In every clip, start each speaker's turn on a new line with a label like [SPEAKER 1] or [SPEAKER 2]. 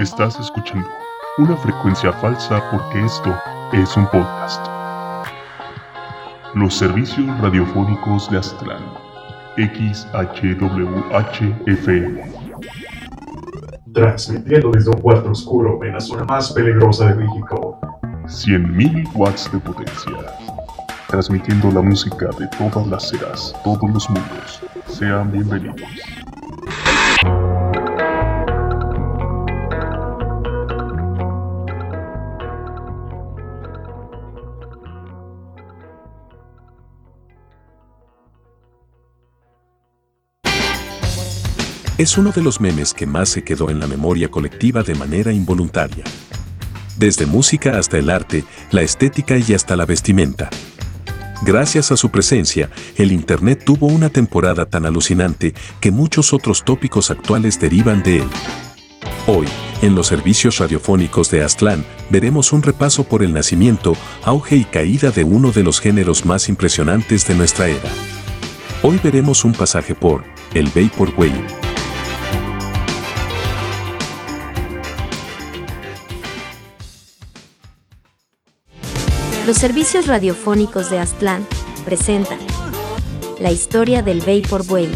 [SPEAKER 1] Estás escuchando una frecuencia falsa porque esto es un podcast. Los servicios radiofónicos de Aztlán. XHWHFM.
[SPEAKER 2] Transmitiendo desde un cuarto oscuro en la zona más peligrosa de México.
[SPEAKER 1] 100.000 watts de potencia. Transmitiendo la música de todas las eras, todos los mundos. Sean bienvenidos.
[SPEAKER 3] Es uno de los memes que más se quedó en la memoria colectiva de manera involuntaria. Desde música hasta el arte, la estética y hasta la vestimenta. Gracias a su presencia, el Internet tuvo una temporada tan alucinante que muchos otros tópicos actuales derivan de él. Hoy, en los servicios radiofónicos de Aztlán, veremos un repaso por el nacimiento, auge y caída de uno de los géneros más impresionantes de nuestra era. Hoy veremos un pasaje por el Vaporwave.
[SPEAKER 4] Los servicios radiofónicos de Aztlán presentan la historia del Vaporwave,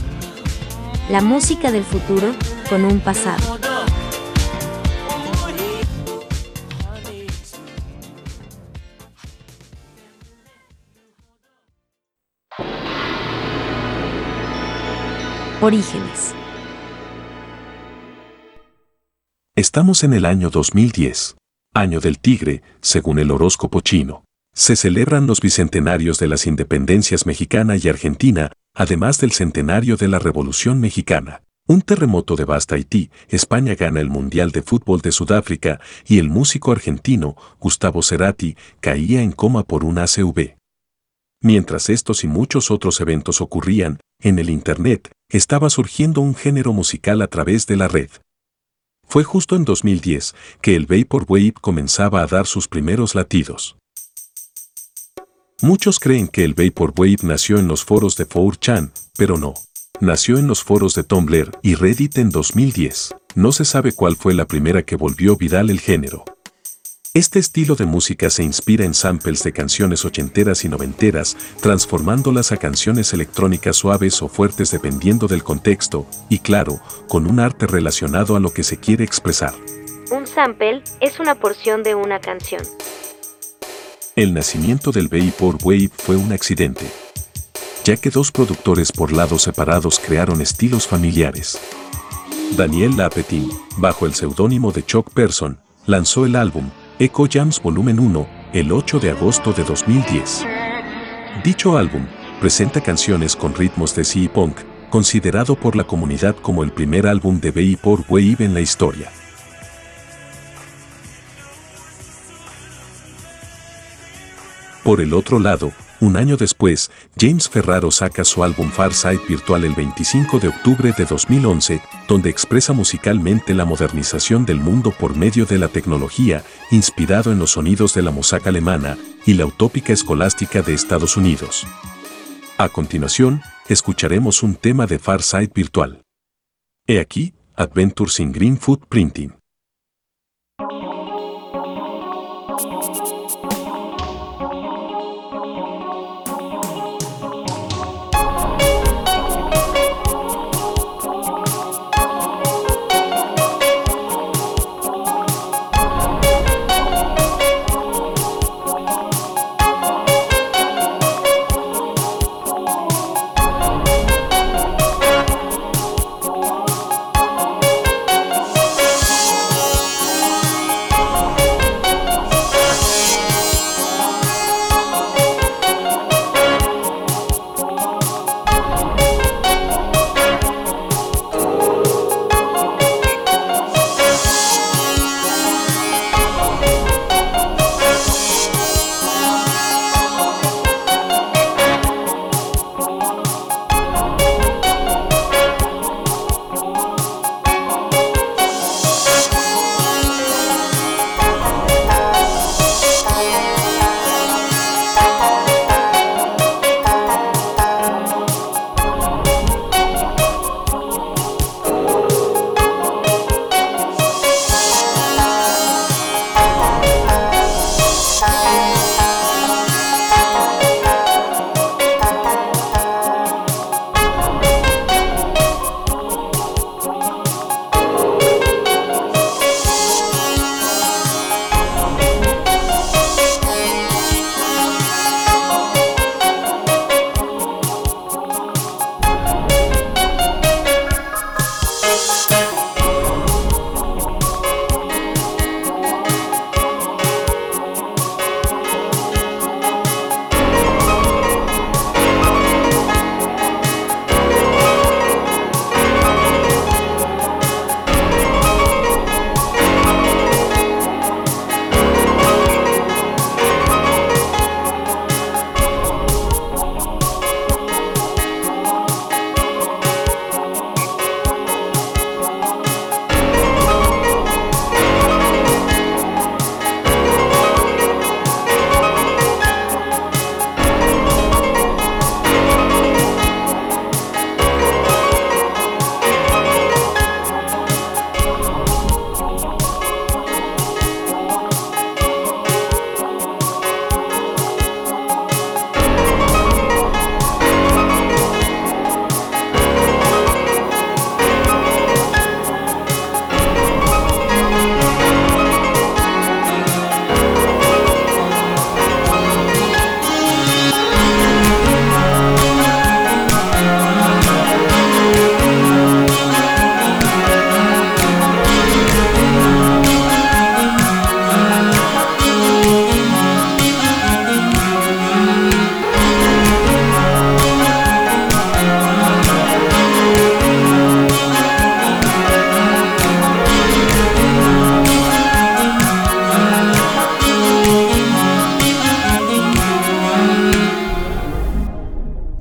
[SPEAKER 4] la música del futuro con un pasado. Orígenes.
[SPEAKER 3] Estamos en el año 2010, año del tigre, según el horóscopo chino se celebran los bicentenarios de las independencias mexicana y argentina, además del centenario de la Revolución Mexicana. Un terremoto devasta Haití, España gana el Mundial de Fútbol de Sudáfrica y el músico argentino, Gustavo Cerati, caía en coma por un ACV. Mientras estos y muchos otros eventos ocurrían, en el Internet estaba surgiendo un género musical a través de la red. Fue justo en 2010 que el Vaporwave comenzaba a dar sus primeros latidos. Muchos creen que el Vaporwave nació en los foros de 4chan, pero no. Nació en los foros de Tumblr y Reddit en 2010. No se sabe cuál fue la primera que volvió viral el género. Este estilo de música se inspira en samples de canciones ochenteras y noventeras, transformándolas a canciones electrónicas suaves o fuertes dependiendo del contexto, y claro, con un arte relacionado a lo que se quiere expresar.
[SPEAKER 4] Un sample es una porción de una canción.
[SPEAKER 3] El nacimiento del Vaporwave fue un accidente, ya que dos productores por lados separados crearon estilos familiares. Daniel Lapetin, bajo el seudónimo de Chuck Person, lanzó el álbum Echo Jams Volumen 1 el 8 de agosto de 2010. Dicho álbum presenta canciones con ritmos de sea punk, considerado por la comunidad como el primer álbum de Vaporwave en la historia. Por el otro lado, un año después, James Ferraro saca su álbum Far Side Virtual el 25 de octubre de 2011, donde expresa musicalmente la modernización del mundo por medio de la tecnología, inspirado en los sonidos de la Mossack alemana y la utópica escolástica de Estados Unidos. A continuación, escucharemos un tema de Far Side Virtual. He aquí, Adventures in Green Footprinting.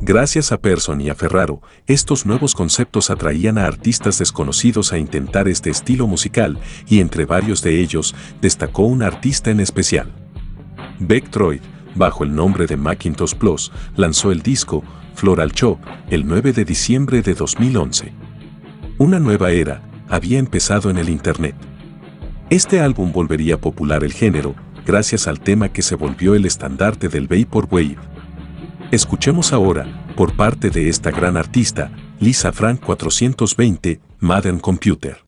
[SPEAKER 3] Gracias a Persson y a Ferraro, estos nuevos conceptos atraían a artistas desconocidos a intentar este estilo musical y entre varios de ellos destacó un artista en especial. Beck Troy, bajo el nombre de Macintosh Plus, lanzó el disco Floral Shop el 9 de diciembre de 2011. Una nueva era había empezado en el Internet. Este álbum volvería popular el género gracias al tema que se volvió el estandarte del Vaporwave Escuchemos ahora, por parte de esta gran artista, Lisa Frank 420, Modern Computer.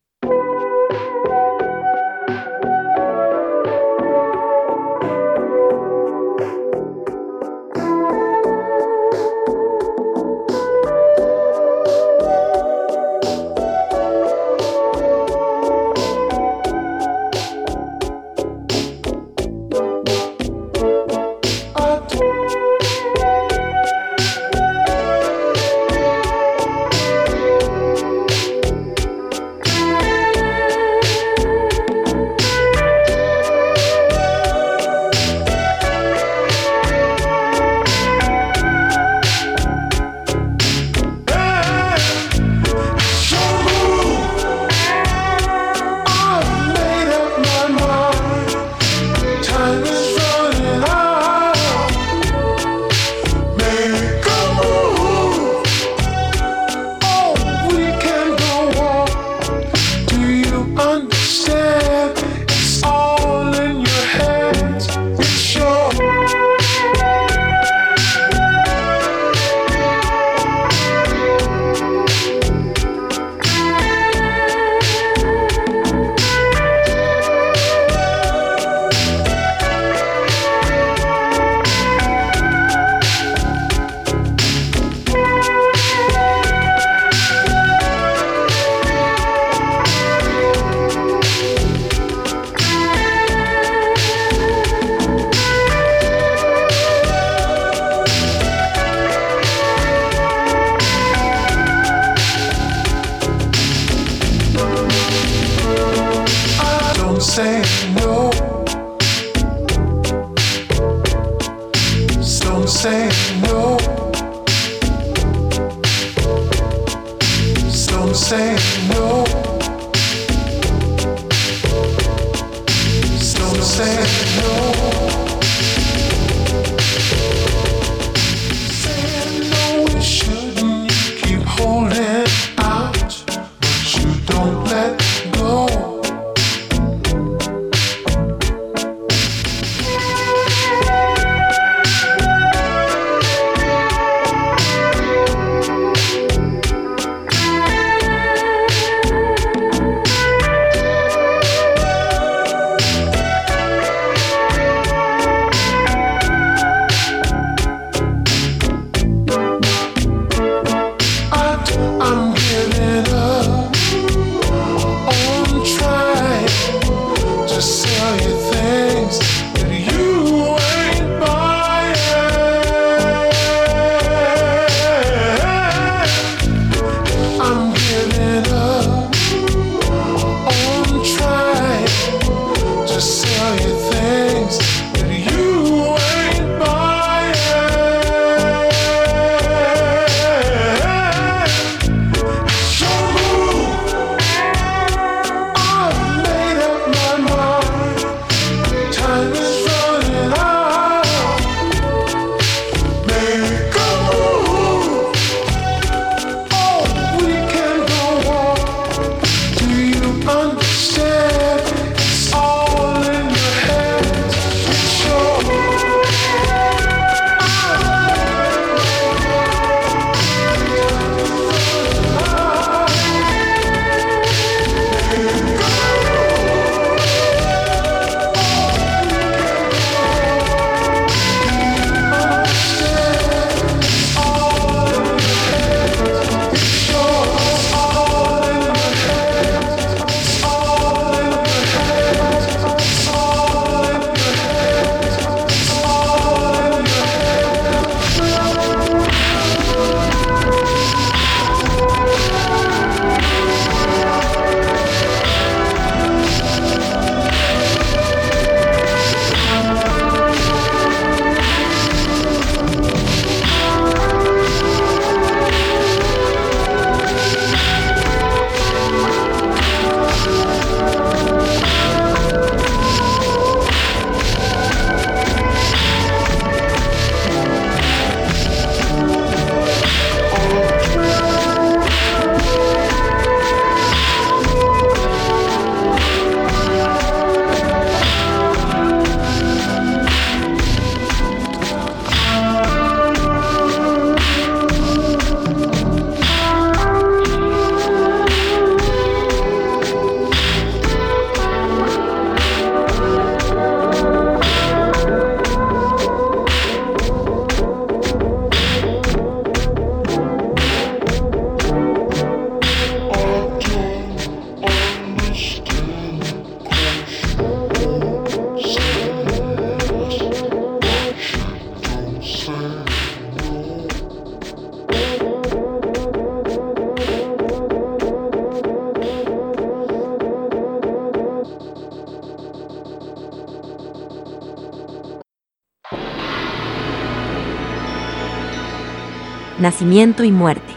[SPEAKER 4] Nacimiento y muerte.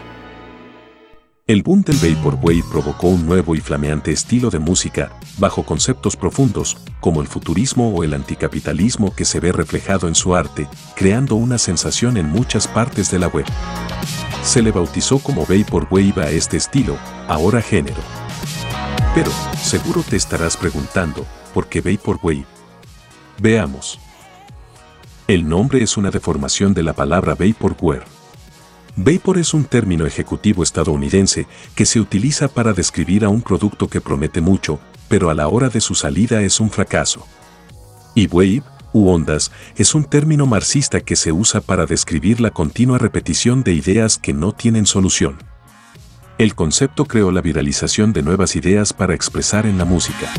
[SPEAKER 3] El boom del Vaporwave provocó un nuevo y flameante estilo de música, bajo conceptos profundos, como el futurismo o el anticapitalismo que se ve reflejado en su arte, creando una sensación en muchas partes de la web. Se le bautizó como Vaporwave a este estilo, ahora género. Pero, seguro te estarás preguntando, ¿por qué Vaporwave? Veamos. El nombre es una deformación de la palabra Vaporware Vapor es un término ejecutivo estadounidense que se utiliza para describir a un producto que promete mucho, pero a la hora de su salida es un fracaso. Y wave, u ondas, es un término marxista que se usa para describir la continua repetición de ideas que no tienen solución. El concepto creó la viralización de nuevas ideas para expresar en la música.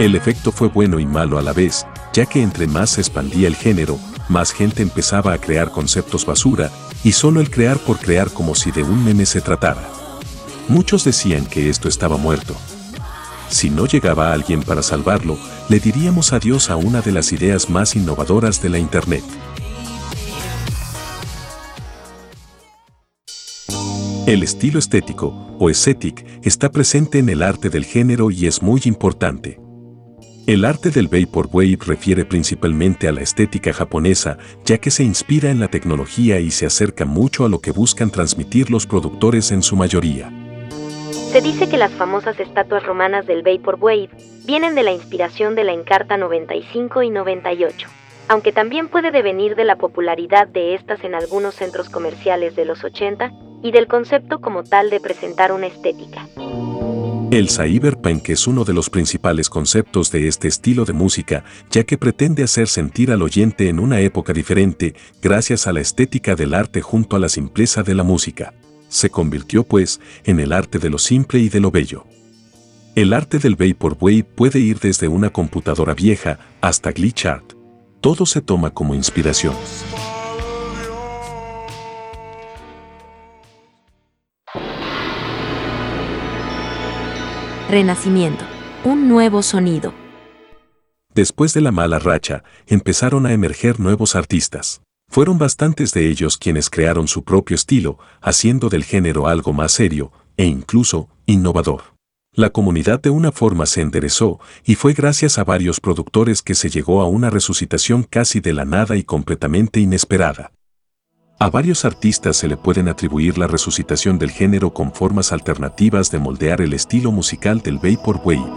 [SPEAKER 3] El efecto fue bueno y malo a la vez, ya que entre más se expandía el género, más gente empezaba a crear conceptos basura, y solo el crear por crear como si de un meme se tratara. Muchos decían que esto estaba muerto. Si no llegaba alguien para salvarlo, le diríamos adiós a una de las ideas más innovadoras de la Internet. El estilo estético, o esthetic, está presente en el arte del género y es muy importante. El arte del Vaporwave refiere principalmente a la estética japonesa, ya que se inspira en la tecnología y se acerca mucho a lo que buscan transmitir los productores en su mayoría.
[SPEAKER 4] Se dice que las famosas estatuas romanas del Vaporwave vienen de la inspiración de la Encarta 95 y 98, aunque también puede devenir de la popularidad de estas en algunos centros comerciales de los 80 y del concepto como tal de presentar una estética.
[SPEAKER 3] El cyberpunk es uno de los principales conceptos de este estilo de música, ya que pretende hacer sentir al oyente en una época diferente, gracias a la estética del arte junto a la simpleza de la música. Se convirtió, pues, en el arte de lo simple y de lo bello. El arte del Vaporwave puede ir desde una computadora vieja hasta glitch art. Todo se toma como inspiración.
[SPEAKER 4] Renacimiento. Un nuevo sonido.
[SPEAKER 3] Después de la mala racha, empezaron a emerger nuevos artistas. Fueron bastantes de ellos quienes crearon su propio estilo, haciendo del género algo más serio e incluso innovador. La comunidad de una forma se enderezó y fue gracias a varios productores que se llegó a una resucitación casi de la nada y completamente inesperada. A varios artistas se le pueden atribuir la resucitación del género con formas alternativas de moldear el estilo musical del Vaporwave.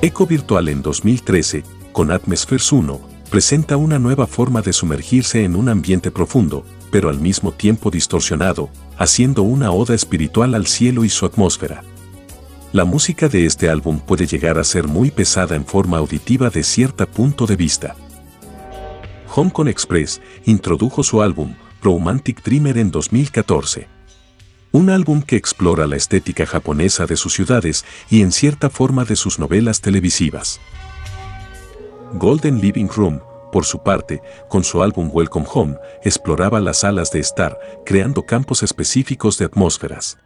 [SPEAKER 3] Eco Virtual en 2013, con Atmospheres 1, presenta una nueva forma de sumergirse en un ambiente profundo, pero al mismo tiempo distorsionado, haciendo una oda espiritual al cielo y su atmósfera. La música de este álbum puede llegar a ser muy pesada en forma auditiva de cierto punto de vista. Hong Kong Express introdujo su álbum Romantic Dreamer en 2014. Un álbum que explora la estética japonesa de sus ciudades y en cierta forma de sus novelas televisivas. Golden Living Room, por su parte, con su álbum Welcome Home, exploraba las salas de estar, creando campos específicos de atmósferas.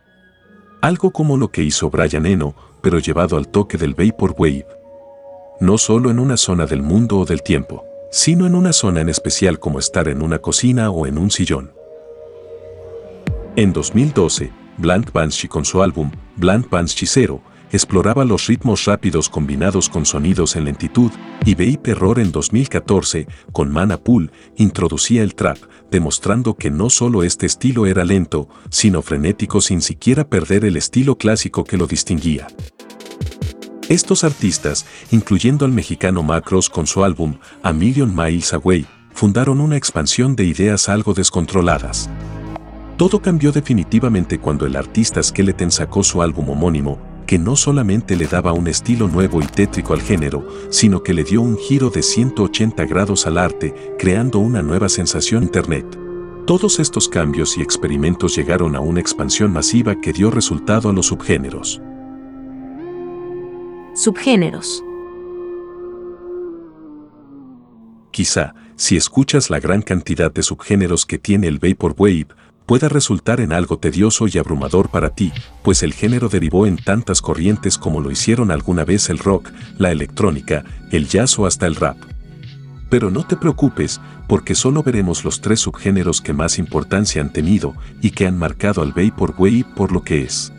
[SPEAKER 3] Algo como lo que hizo Brian Eno, pero llevado al toque del Vaporwave. No solo en una zona del mundo o del tiempo sino en una zona en especial como estar en una cocina o en un sillón. En 2012, Blank Banshee con su álbum Blank Banshee Zero exploraba los ritmos rápidos combinados con sonidos en lentitud, y Bape Error en 2014, con Mana Pool, introducía el trap, demostrando que no solo este estilo era lento, sino frenético sin siquiera perder el estilo clásico que lo distinguía. Estos artistas, incluyendo al mexicano Macros con su álbum A Million Miles Away, fundaron una expansión de ideas algo descontroladas. Todo cambió definitivamente cuando el artista Skeleton sacó su álbum homónimo, que no solamente le daba un estilo nuevo y tétrico al género, sino que le dio un giro de 180 grados al arte, creando una nueva sensación Internet. Todos estos cambios y experimentos llegaron a una expansión masiva que dio resultado a los subgéneros.
[SPEAKER 4] Subgéneros.
[SPEAKER 3] Quizá, si escuchas la gran cantidad de subgéneros que tiene el Vaporwave, pueda resultar en algo tedioso y abrumador para ti, pues el género derivó en tantas corrientes como lo hicieron alguna vez el rock, la electrónica, el jazz o hasta el rap. Pero no te preocupes, porque solo veremos los tres subgéneros que más importancia han tenido y que han marcado al Vaporwave por lo que es.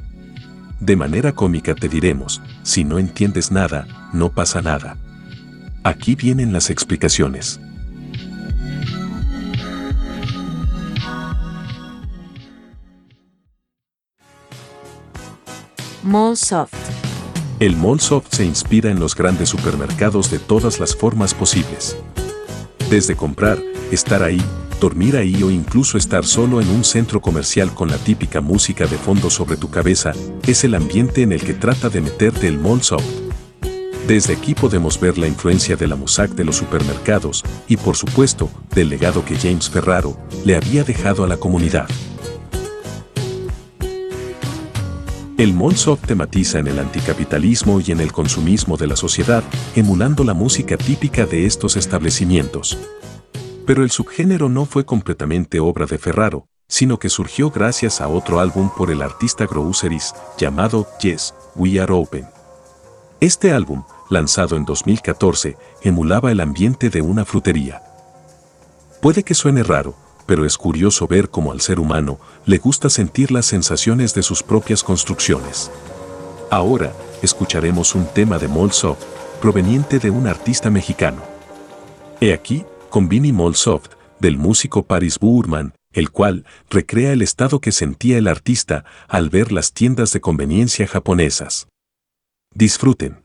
[SPEAKER 3] De manera cómica te diremos, si no entiendes nada, no pasa nada. Aquí vienen las explicaciones.
[SPEAKER 4] Mallsoft.
[SPEAKER 3] El Mallsoft se inspira en los grandes supermercados de todas las formas posibles. Desde comprar, estar ahí, dormir ahí o incluso estar solo en un centro comercial con la típica música de fondo sobre tu cabeza, es el ambiente en el que trata de meterte el Mallsoft. Desde aquí podemos ver la influencia de la mosaic de los supermercados y por supuesto del legado que James Ferraro le había dejado a la comunidad. El Mallsoft tematiza en el anticapitalismo y en el consumismo de la sociedad, emulando la música típica de estos establecimientos. Pero el subgénero no fue completamente obra de Ferraro, sino que surgió gracias a otro álbum por el artista Groceries llamado Yes, We Are Open. Este álbum, lanzado en 2014, emulaba el ambiente de una frutería. Puede que suene raro, pero es curioso ver cómo al ser humano le gusta sentir las sensaciones de sus propias construcciones. Ahora, escucharemos un tema de Molsoft, proveniente de un artista mexicano. He aquí, con Vinnie Molsoft, del músico Paris Burman, el cual recrea el estado que sentía el artista al ver las tiendas de conveniencia japonesas. Disfruten.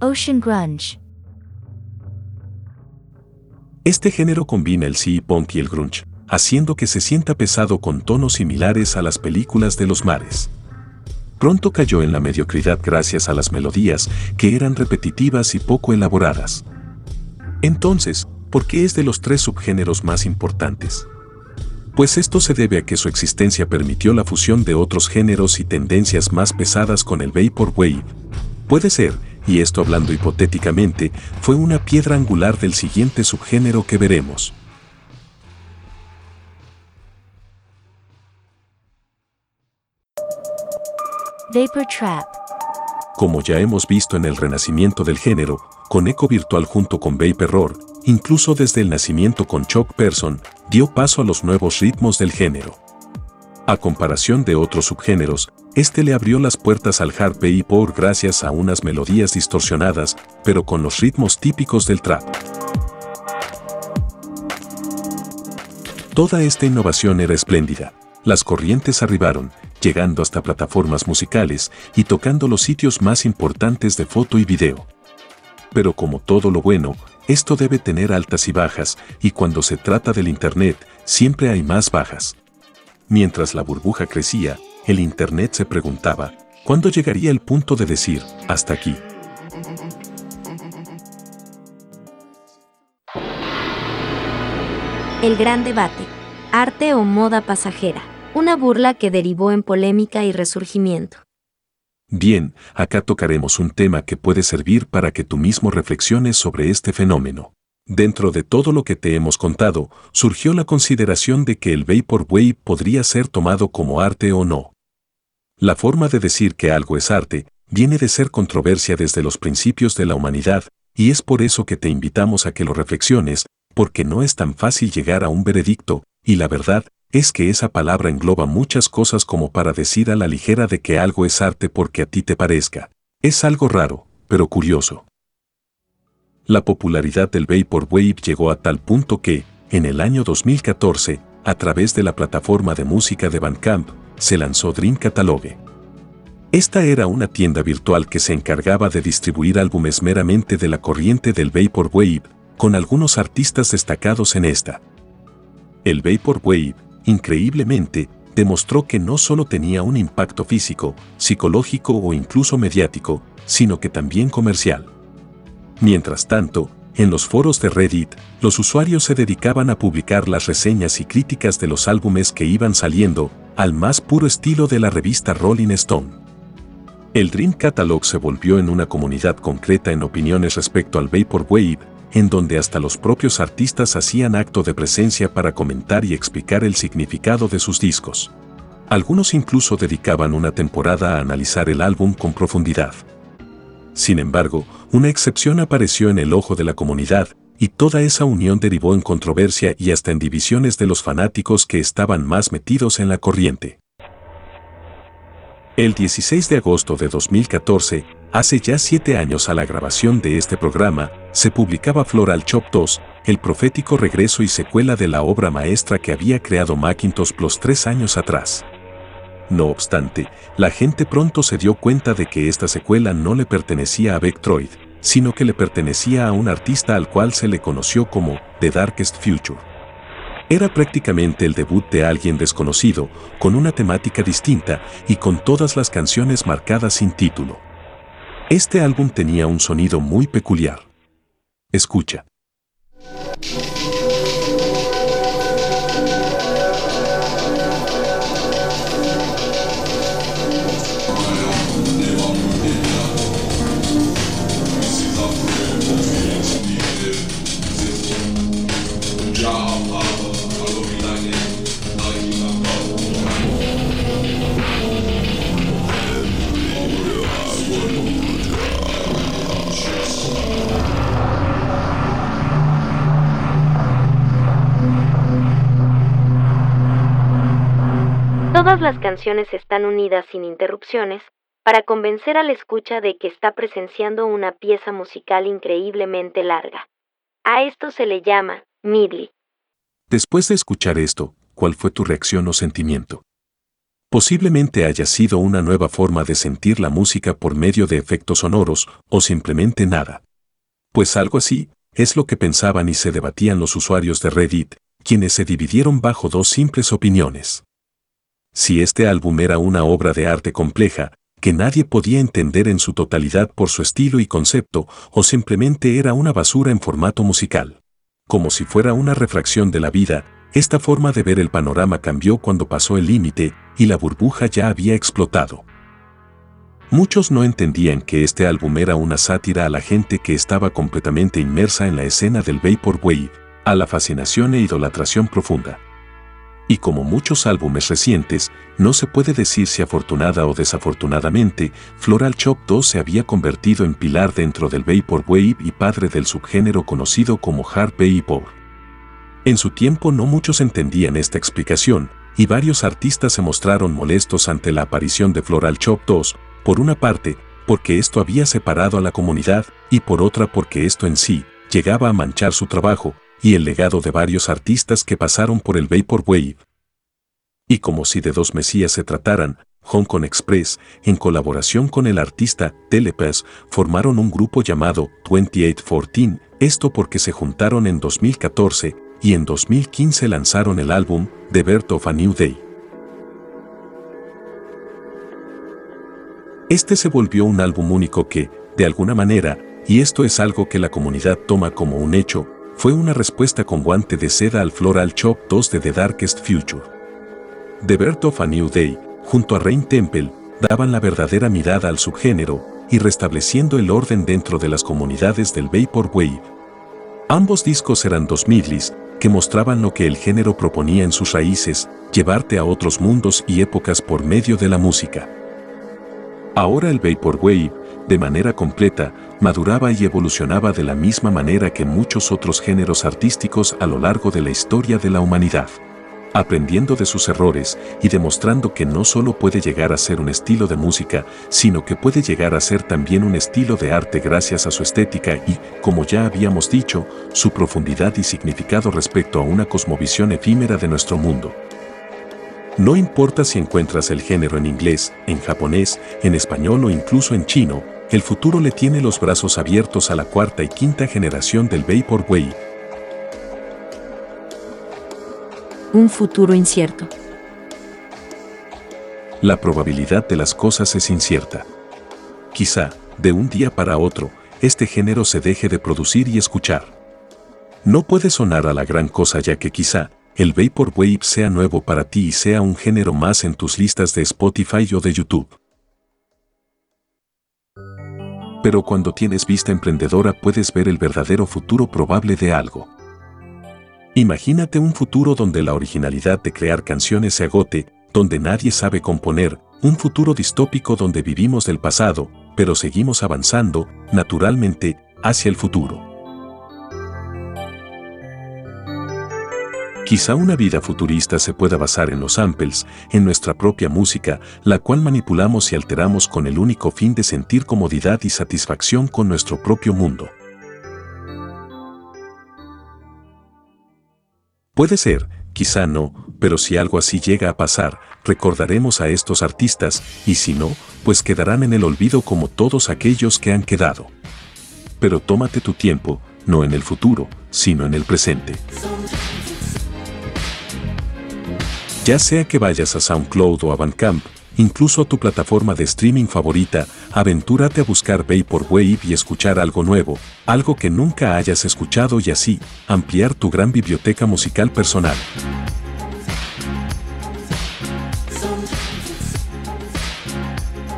[SPEAKER 4] Ocean Grunge.
[SPEAKER 3] Este género combina el sea punk y el grunge, haciendo que se sienta pesado con tonos similares a las películas de los mares. Pronto cayó en la mediocridad gracias a las melodías, que eran repetitivas y poco elaboradas. Entonces, ¿por qué es de los tres subgéneros más importantes? Pues esto se debe a que su existencia permitió la fusión de otros géneros y tendencias más pesadas con el Vaporwave. Puede ser, y esto hablando hipotéticamente, fue una piedra angular del siguiente subgénero que veremos.
[SPEAKER 4] Vapor Trap.
[SPEAKER 3] Como ya hemos visto en el renacimiento del género, con eco virtual junto con Vapor incluso desde el nacimiento con Chuck Person, dio paso a los nuevos ritmos del género. A comparación de otros subgéneros, este le abrió las puertas al hard vapor gracias a unas melodías distorsionadas, pero con los ritmos típicos del trap. Toda esta innovación era espléndida. Las corrientes arribaron, llegando hasta plataformas musicales y tocando los sitios más importantes de foto y video. Pero como todo lo bueno, esto debe tener altas y bajas, y cuando se trata del Internet, siempre hay más bajas. Mientras la burbuja crecía, el Internet se preguntaba, ¿cuándo llegaría el punto de decir, hasta aquí?
[SPEAKER 4] El gran debate, arte o moda pasajera una burla que derivó en polémica y resurgimiento.
[SPEAKER 3] Bien, acá tocaremos un tema que puede servir para que tú mismo reflexiones sobre este fenómeno. Dentro de todo lo que te hemos contado, surgió la consideración de que el Vaporwave podría ser tomado como arte o no. La forma de decir que algo es arte viene de ser controversia desde los principios de la humanidad, y es por eso que te invitamos a que lo reflexiones, porque no es tan fácil llegar a un veredicto, y la verdad es que esa palabra engloba muchas cosas como para decir a la ligera de que algo es arte porque a ti te parezca. Es algo raro, pero curioso. La popularidad del Vaporwave llegó a tal punto que, en el año 2014, a través de la plataforma de música de Bandcamp, se lanzó Dream Catalogue. Esta era una tienda virtual que se encargaba de distribuir álbumes meramente de la corriente del Vaporwave, con algunos artistas destacados en esta. El Vaporwave increíblemente, demostró que no solo tenía un impacto físico, psicológico o incluso mediático, sino que también comercial. Mientras tanto, en los foros de Reddit, los usuarios se dedicaban a publicar las reseñas y críticas de los álbumes que iban saliendo, al más puro estilo de la revista Rolling Stone. El Dream Catalog se volvió en una comunidad concreta en opiniones respecto al Vaporwave, en donde hasta los propios artistas hacían acto de presencia para comentar y explicar el significado de sus discos. Algunos incluso dedicaban una temporada a analizar el álbum con profundidad. Sin embargo, una excepción apareció en el ojo de la comunidad, y toda esa unión derivó en controversia y hasta en divisiones de los fanáticos que estaban más metidos en la corriente. El 16 de agosto de 2014, hace ya siete años a la grabación de este programa, se publicaba Floral Chop 2, el profético regreso y secuela de la obra maestra que había creado Macintosh Plus tres años atrás. No obstante, la gente pronto se dio cuenta de que esta secuela no le pertenecía a Vectroid, sino que le pertenecía a un artista al cual se le conoció como The Darkest Future. Era prácticamente el debut de alguien desconocido, con una temática distinta y con todas las canciones marcadas sin título. Este álbum tenía un sonido muy peculiar. Escucha.
[SPEAKER 4] Todas las canciones están unidas sin interrupciones para convencer al escucha de que está presenciando una pieza musical increíblemente larga. A esto se le llama midley.
[SPEAKER 3] Después de escuchar esto, ¿cuál fue tu reacción o sentimiento? Posiblemente haya sido una nueva forma de sentir la música por medio de efectos sonoros, o simplemente nada. Pues algo así, es lo que pensaban y se debatían los usuarios de Reddit, quienes se dividieron bajo dos simples opiniones. Si este álbum era una obra de arte compleja, que nadie podía entender en su totalidad por su estilo y concepto, o simplemente era una basura en formato musical. Como si fuera una refracción de la vida, esta forma de ver el panorama cambió cuando pasó el límite y la burbuja ya había explotado. Muchos no entendían que este álbum era una sátira a la gente que estaba completamente inmersa en la escena del Vaporwave, a la fascinación e idolatración profunda. Y como muchos álbumes recientes, no se puede decir si afortunada o desafortunadamente, Floral Chop 2 se había convertido en pilar dentro del Vaporwave y padre del subgénero conocido como Hard Vapor. En su tiempo no muchos entendían esta explicación, y varios artistas se mostraron molestos ante la aparición de Floral Chop 2, por una parte, porque esto había separado a la comunidad, y por otra porque esto en sí llegaba a manchar su trabajo y el legado de varios artistas que pasaron por el Vaporwave. Y como si de dos mesías se trataran, Hong Kong Express, en colaboración con el artista Telepass, formaron un grupo llamado 2814, esto porque se juntaron en 2014 y en 2015 lanzaron el álbum The Birth of a New Day. Este se volvió un álbum único que, de alguna manera, y esto es algo que la comunidad toma como un hecho, fue una respuesta con guante de seda al Floral Chop 2 de The Darkest Future. The Birth of a New Day, junto a Rain Temple, daban la verdadera mirada al subgénero y restableciendo el orden dentro de las comunidades del Vaporwave. Ambos discos eran dos midlis, que mostraban lo que el género proponía en sus raíces, llevarte a otros mundos y épocas por medio de la música. Ahora el Vaporwave, de manera completa, maduraba y evolucionaba de la misma manera que muchos otros géneros artísticos a lo largo de la historia de la humanidad aprendiendo de sus errores y demostrando que no solo puede llegar a ser un estilo de música, sino que puede llegar a ser también un estilo de arte gracias a su estética y, como ya habíamos dicho, su profundidad y significado respecto a una cosmovisión efímera de nuestro mundo. No importa si encuentras el género en inglés, en japonés, en español o incluso en chino, el futuro le tiene los brazos abiertos a la cuarta y quinta generación del Vaporwave
[SPEAKER 4] un futuro incierto.
[SPEAKER 3] La probabilidad de las cosas es incierta. Quizá, de un día para otro, este género se deje de producir y escuchar. No puede sonar a la gran cosa ya que quizá el Vaporwave sea nuevo para ti y sea un género más en tus listas de Spotify o de YouTube. Pero cuando tienes vista emprendedora puedes ver el verdadero futuro probable de algo. Imagínate un futuro donde la originalidad de crear canciones se agote, donde nadie sabe componer, un futuro distópico donde vivimos del pasado, pero seguimos avanzando, naturalmente, hacia el futuro. Quizá una vida futurista se pueda basar en los samples, en nuestra propia música, la cual manipulamos y alteramos con el único fin de sentir comodidad y satisfacción con nuestro propio mundo. Puede ser, quizá no, pero si algo así llega a pasar, recordaremos a estos artistas, y si no, pues quedarán en el olvido como todos aquellos que han quedado. Pero tómate tu tiempo, no en el futuro, sino en el presente. Ya sea que vayas a SoundCloud o a Bandcamp, incluso a tu plataforma de streaming favorita, aventúrate a buscar Vaporwave y escuchar algo nuevo, algo que nunca hayas escuchado y así, ampliar tu gran biblioteca musical personal.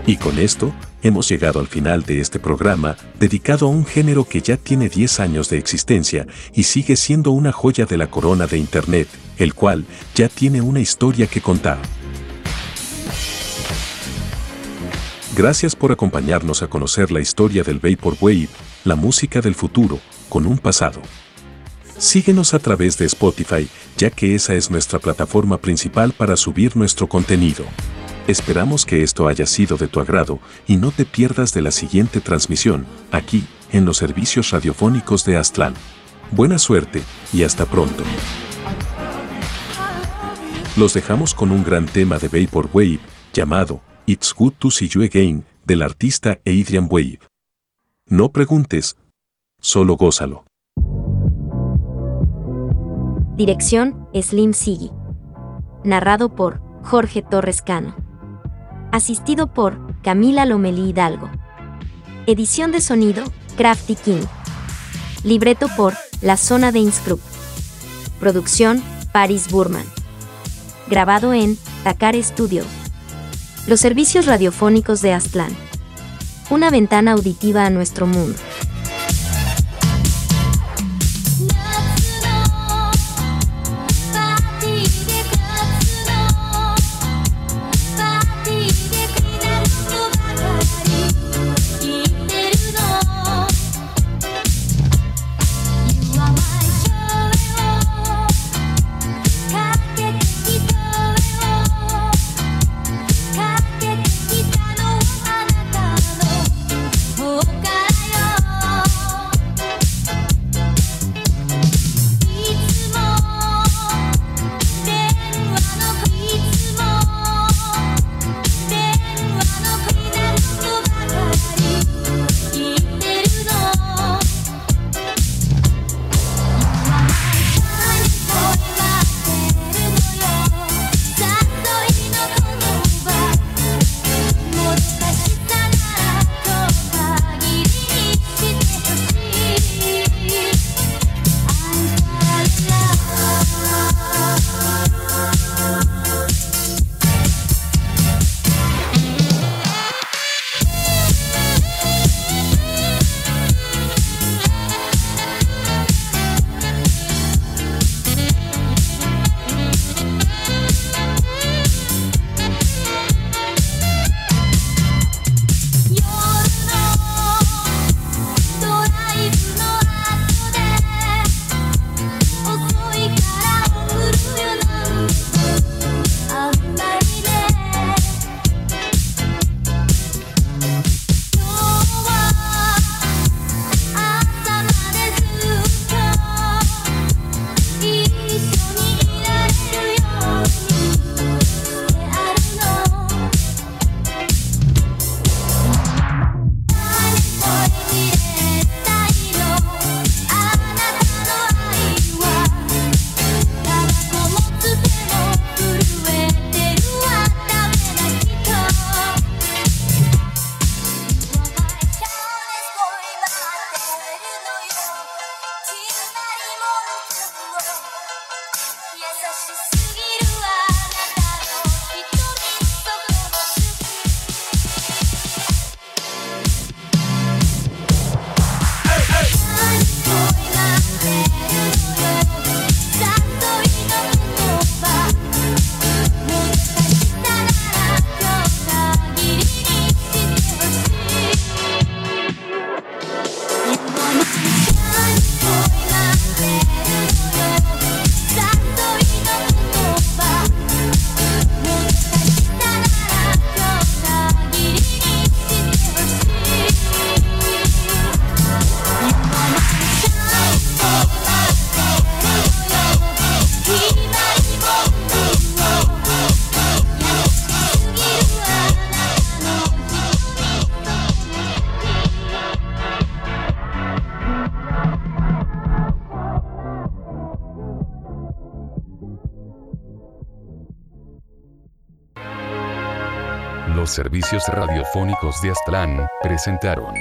[SPEAKER 3] Y con esto, hemos llegado al final de este programa dedicado a un género que ya tiene 10 años de existencia y sigue siendo una joya de la corona de Internet, el cual ya tiene una historia que contar. Gracias por acompañarnos a conocer la historia del Vaporwave, la música del futuro, con un pasado. Síguenos a través de Spotify, ya que esa es nuestra plataforma principal para subir nuestro contenido. Esperamos que esto haya sido de tu agrado y no te pierdas de la siguiente transmisión, aquí, en los servicios radiofónicos de Aztlán. Buena suerte y hasta pronto. Los dejamos con un gran tema de Vaporwave llamado It's Good to See You Again del artista Adrian Wave. No preguntes, solo gózalo.
[SPEAKER 4] Dirección Slim Siggy. Narrado por Jorge Torres Cano. Asistido por Camila Lomelí Hidalgo. Edición de sonido Crafty King. Libreto por La Zona de Inscrup. Producción Paris Burman. Grabado en Takar Studio. Los servicios radiofónicos de Aztlán. Una ventana auditiva a nuestro mundo.
[SPEAKER 5] Servicios radiofónicos de Aztlán presentaron